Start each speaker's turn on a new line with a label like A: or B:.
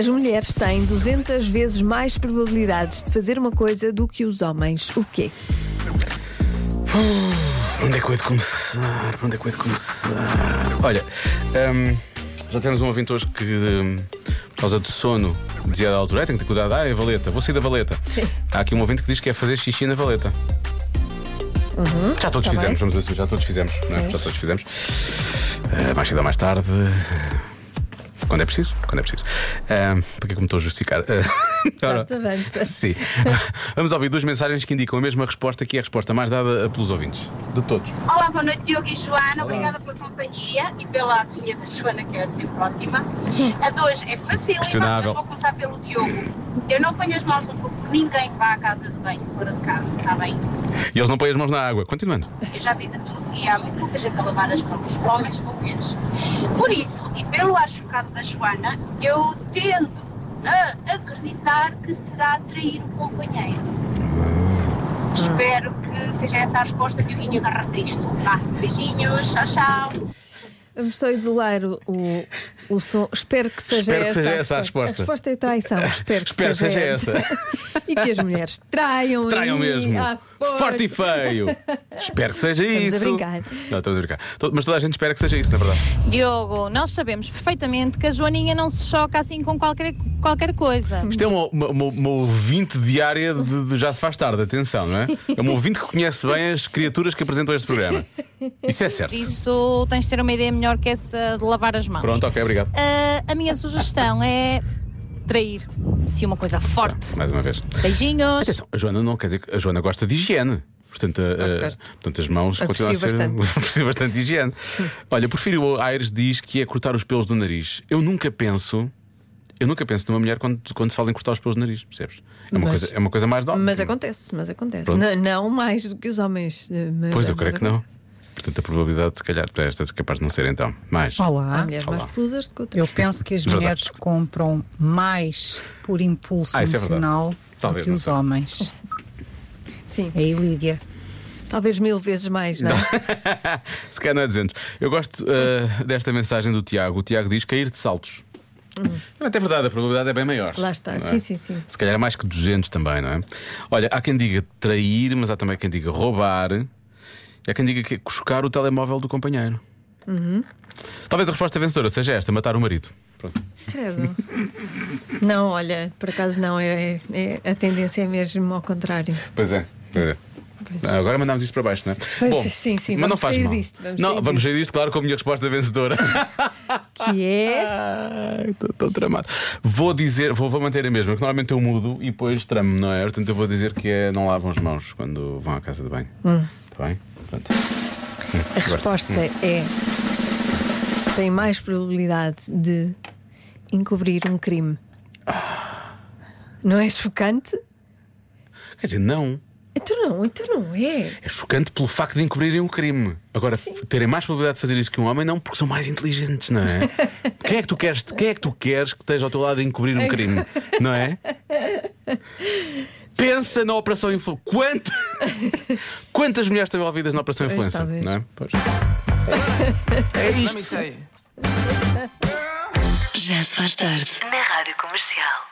A: As mulheres têm 200 vezes mais probabilidades de fazer uma coisa do que os homens. O quê?
B: Por onde é que eu hei de começar? Onde é que eu hei de começar? Olha, hum, já temos um ouvinte hoje que, hum, por causa de sono, dizia da altura: "Ai, tenho que ter cuidado, ah, é valeta, vou sair da valeta.
A: Sim.
B: Há aqui um ouvinte que diz que é fazer xixi na valeta. já todos
A: tá
B: fizemos,
A: bem.
B: vamos assumir, já todos fizemos, é? Já todos fizemos. Eh, mais cedo ou mais tarde. Quando é preciso, quando é preciso. Ahm, porque é que me estou a justificar?
A: Avança.
B: Sim. Vamos ouvir duas mensagens que indicam a mesma resposta, que é a resposta mais dada pelos ouvintes. De todos.
C: Olá, boa noite, Diogo e Joana. Obrigada pela companhia e pela adivinha da Joana, que é sempre ótima. A hoje é facílima,
B: Questionável.
C: mas vou começar pelo Diogo. Eu não ponho as mãos no fogo ninguém que vá à casa de banho, fora de casa, está bem?
B: E eles não põem as mãos na água. Continuando.
C: Eu já vi de tudo e há muito pouca gente a lavar as mãos, homens ou mulheres. Por isso, e pelo ar chocado da Joana, eu tendo a acreditar que será atrair o companheiro. Espero que seja essa a resposta, Dioguinho, agarra isto. Vá, beijinhos, tchau, tchau.
A: Vamos só isolar o, o, o som. Espero que seja
B: Espero que
A: esta
B: seja essa a resposta.
A: A resposta é traição. Espero que
B: Espero que
A: seja,
B: seja essa.
A: e que as mulheres traiam.
B: Traiam
A: aí,
B: mesmo. Forte e feio. Espero que seja
A: Estamos a
B: isso.
A: brincar.
B: Não, estamos a brincar. Mas toda a gente espera que seja isso, na verdade.
D: Diogo, nós sabemos perfeitamente que a Joaninha não se choca assim com qualquer, qualquer coisa.
B: Isto é uma, uma, uma- uma ouvinte diária de, de Já Se Faz Tarde, atenção, não é? É uma ouvinte que conhece bem as criaturas que apresentam este programa. Isso é certo.
D: Isso tens de ter uma ideia melhor que essa de lavar as mãos.
B: Pronto, ok, obrigado.
D: Ah, a minha sugestão é trair. Se uma coisa forte.
B: Mais uma vez.
D: Beijinhos.
B: Atenção, a Joana não quer dizer que a Joana gosta de higiene. Portanto, a-
A: Gosto,
B: portanto as mãos continuam a ser.
A: bastante.
B: bastante higiene. Olha, porfiro o Aires diz que é cortar os pelos do nariz. Eu nunca penso. Eu nunca penso numa mulher quando, quando se fala em cortar os pelos do nariz, percebes? É uma,
A: Mas-
B: coisa, é uma coisa mais de homem.
A: Mas acontece, mas acontece. Não, não mais do que os homens. eh,
B: Pois, eu creio que não. Portanto, a probabilidade, se calhar, para esta é capaz de não ser então. Mais.
A: Há
E: Olá.
A: mulheres
B: Olá.
A: mais peludas do que outras.
E: Eu penso que as
B: Verdade.
E: mulheres compram mais por impulso
B: Ah, isso é verdade.
E: emocional
B: Talvez,
E: do que
B: não
E: os
B: sei.
E: homens.
A: Sim,
E: Aí, Lídia.
A: talvez mil vezes mais, não é?
B: Se calhar não é 200. Eu gosto uh, desta mensagem do Tiago. O Tiago diz cair de saltos. Mas é verdade, a probabilidade é bem maior.
A: Lá está,
B: não é?
A: sim, sim, sim.
B: Se calhar é mais que 200 também, não é? Olha, há quem diga trair, mas há também quem diga roubar. Há quem diga que é chocar o telemóvel do companheiro.
A: Uhum.
B: Talvez a resposta vencedora seja esta: matar o marido. Pronto.
A: Credo. Não, olha, por acaso não, é, é- a tendência é mesmo ao contrário.
B: Pois é. Pois é. Ah, Agora mandamos isto para baixo, não é?
A: Pois, sim, sim,
B: mas não
A: vamos
B: faz
A: sair
B: mal.
A: disto, vamos
B: não,
A: sair
B: vamos sair
A: disto.
B: disto, claro, com a minha resposta vencedora.
A: Que é.
B: Estou tão tramado. Vou dizer, vou, vou manter a mesma, que normalmente eu mudo e depois tramo, não é? Portanto, eu vou dizer que é não lavam as mãos quando vão à casa de banho. Está bem? Pronto.
A: A resposta é. Tem mais probabilidade de encobrir um crime. Não é chocante?
B: Quer dizer, não.
A: Então não, então não é.
B: É chocante pelo facto de encobrirem um crime. Agora,
A: Sim.
B: terem mais probabilidade de fazer isso que um homem, não, porque são mais inteligentes, não é? quem, é que tu queres, quem é que tu queres que esteja ao teu lado a encobrir um crime? Não é? Pensa na Operação Influência. Quanto... Quantas mulheres estão envolvidas na Operação
A: talvez.
B: Não é? Pois. É isto.
F: Já se faz tarde na Rádio Comercial.